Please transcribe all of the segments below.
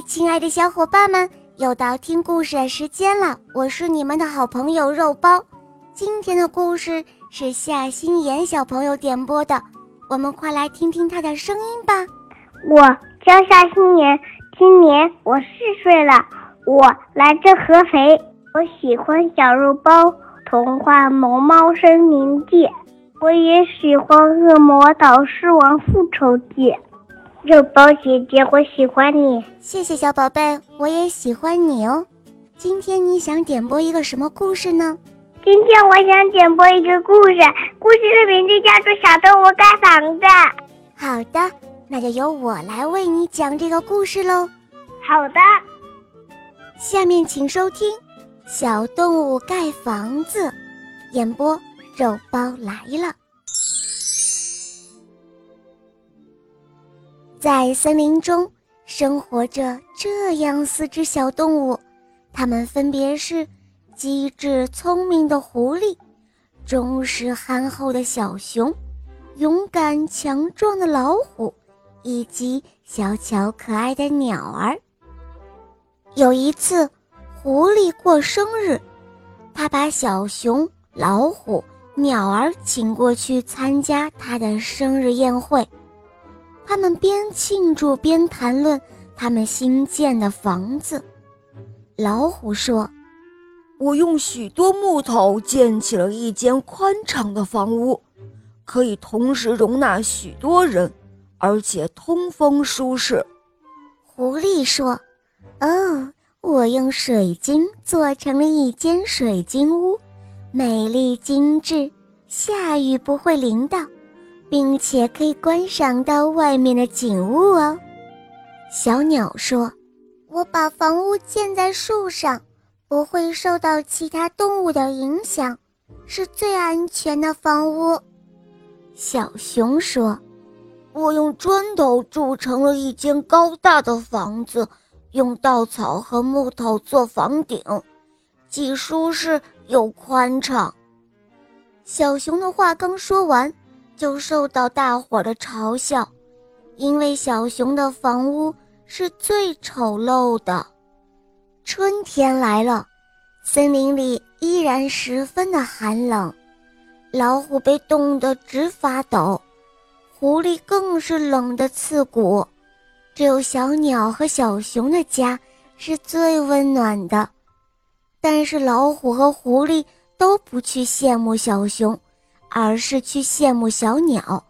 亲爱的小伙伴们，又到听故事的时间了。我是你们的好朋友肉包。今天的故事是夏心妍小朋友点播的，我们快来听听他的声音吧。我叫夏心妍，今年我四岁了，我来自合肥。我喜欢小肉包童话《萌猫森林记》，我也喜欢《恶魔岛狮王复仇记》。肉包姐姐，我喜欢你。谢谢小宝贝，我也喜欢你哦。今天你想点播一个什么故事呢？今天我想点播一个故事，故事的名字叫做《小动物盖房子》。好的，那就由我来为你讲这个故事喽。好的，下面请收听《小动物盖房子》，演播肉包来了。在森林中生活着这样四只小动物，它们分别是机智聪明的狐狸、忠实憨厚的小熊、勇敢强壮的老虎，以及小巧可爱的鸟儿。有一次，狐狸过生日，他把小熊、老虎、鸟儿请过去参加他的生日宴会。他们边庆祝边谈论他们新建的房子。老虎说：“我用许多木头建起了一间宽敞的房屋，可以同时容纳许多人，而且通风舒适。”狐狸说：“哦，我用水晶做成了一间水晶屋，美丽精致，下雨不会淋到。”并且可以观赏到外面的景物哦。小鸟说：“我把房屋建在树上，不会受到其他动物的影响，是最安全的房屋。”小熊说：“我用砖头筑成了一间高大的房子，用稻草和木头做房顶，既舒适又宽敞。”小熊的话刚说完。就受到大伙的嘲笑，因为小熊的房屋是最丑陋的。春天来了，森林里依然十分的寒冷，老虎被冻得直发抖，狐狸更是冷得刺骨。只有小鸟和小熊的家是最温暖的，但是老虎和狐狸都不去羡慕小熊。而是去羡慕小鸟，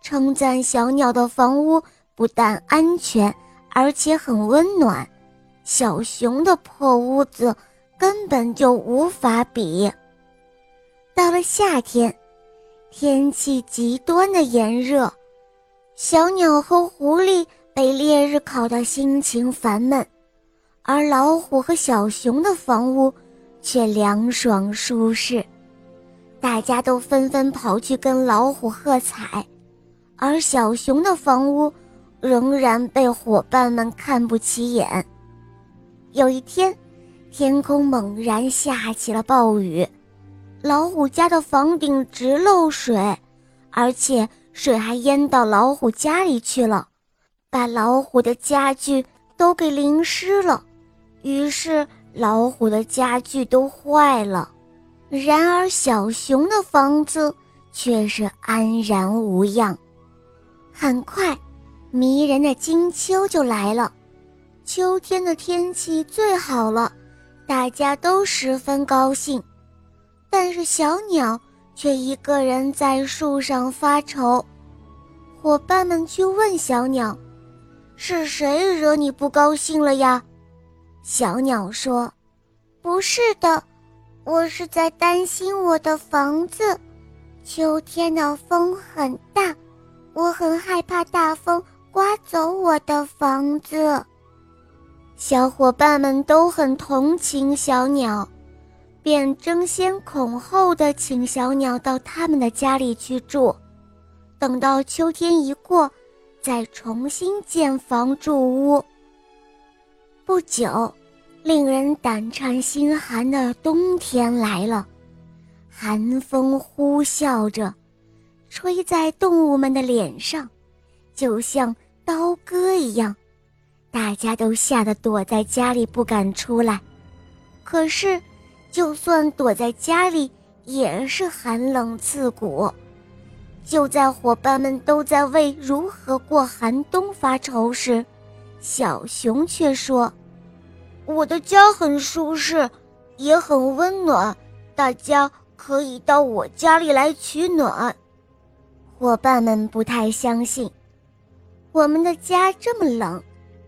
称赞小鸟的房屋不但安全，而且很温暖。小熊的破屋子根本就无法比。到了夏天，天气极端的炎热，小鸟和狐狸被烈日烤得心情烦闷，而老虎和小熊的房屋却凉爽舒适。大家都纷纷跑去跟老虎喝彩，而小熊的房屋仍然被伙伴们看不起眼。有一天，天空猛然下起了暴雨，老虎家的房顶直漏水，而且水还淹到老虎家里去了，把老虎的家具都给淋湿了。于是，老虎的家具都坏了。然而，小熊的房子却是安然无恙。很快，迷人的金秋就来了，秋天的天气最好了，大家都十分高兴。但是，小鸟却一个人在树上发愁。伙伴们去问小鸟：“是谁惹你不高兴了呀？”小鸟说：“不是的。”我是在担心我的房子，秋天的风很大，我很害怕大风刮走我的房子。小伙伴们都很同情小鸟，便争先恐后的请小鸟到他们的家里去住，等到秋天一过，再重新建房筑屋。不久。令人胆颤心寒的冬天来了，寒风呼啸着，吹在动物们的脸上，就像刀割一样。大家都吓得躲在家里不敢出来。可是，就算躲在家里，也是寒冷刺骨。就在伙伴们都在为如何过寒冬发愁时，小熊却说：“我的家很舒适，也很温暖，大家可以到我家里来取暖。”伙伴们不太相信，我们的家这么冷，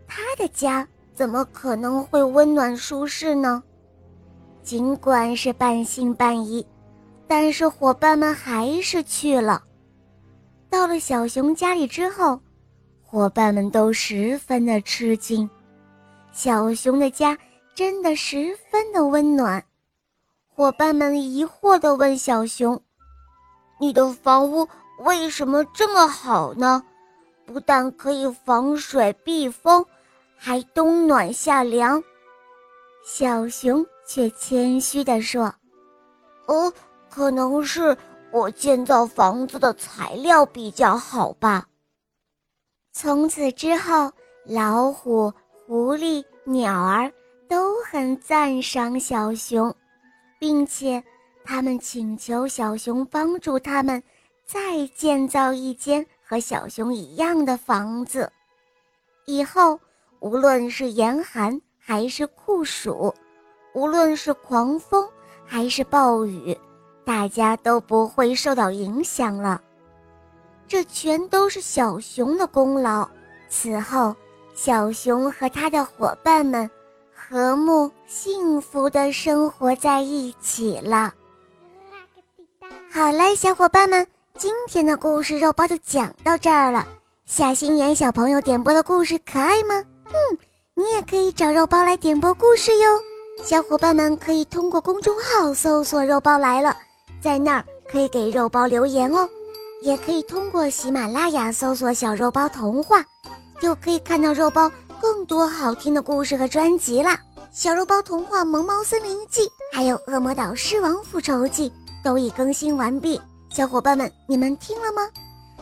他的家怎么可能会温暖舒适呢？尽管是半信半疑，但是伙伴们还是去了。到了小熊家里之后，伙伴们都十分的吃惊。小熊的家真的十分的温暖。伙伴们疑惑地问小熊：“你的房屋为什么这么好呢？不但可以防水避风，还冬暖夏凉。”小熊却谦虚地说：“哦，可能是。”我建造房子的材料比较好吧。从此之后，老虎、狐狸、鸟儿都很赞赏小熊，并且他们请求小熊帮助他们再建造一间和小熊一样的房子。以后，无论是严寒还是酷暑，无论是狂风还是暴雨。大家都不会受到影响了，这全都是小熊的功劳。此后，小熊和他的伙伴们和睦幸福地生活在一起了。好嘞，小伙伴们，今天的故事肉包就讲到这儿了。夏心妍小朋友点播的故事可爱吗？嗯，你也可以找肉包来点播故事哟。小伙伴们可以通过公众号搜索“肉包来了”。在那儿可以给肉包留言哦，也可以通过喜马拉雅搜索“小肉包童话”，就可以看到肉包更多好听的故事和专辑啦。小肉包童话《萌猫森林记》还有《恶魔岛狮王复仇记》都已更新完毕，小伙伴们你们听了吗？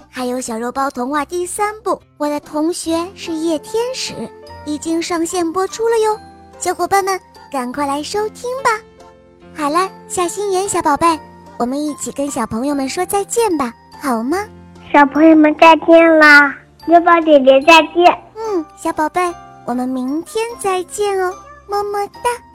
还有小肉包童话第三部《我的同学是夜天使》已经上线播出了哟，小伙伴们赶快来收听吧。好了，夏心妍小宝贝。我们一起跟小朋友们说再见吧，好吗？小朋友们再见啦，月宝姐姐再见。嗯，小宝贝，我们明天再见哦，么么哒。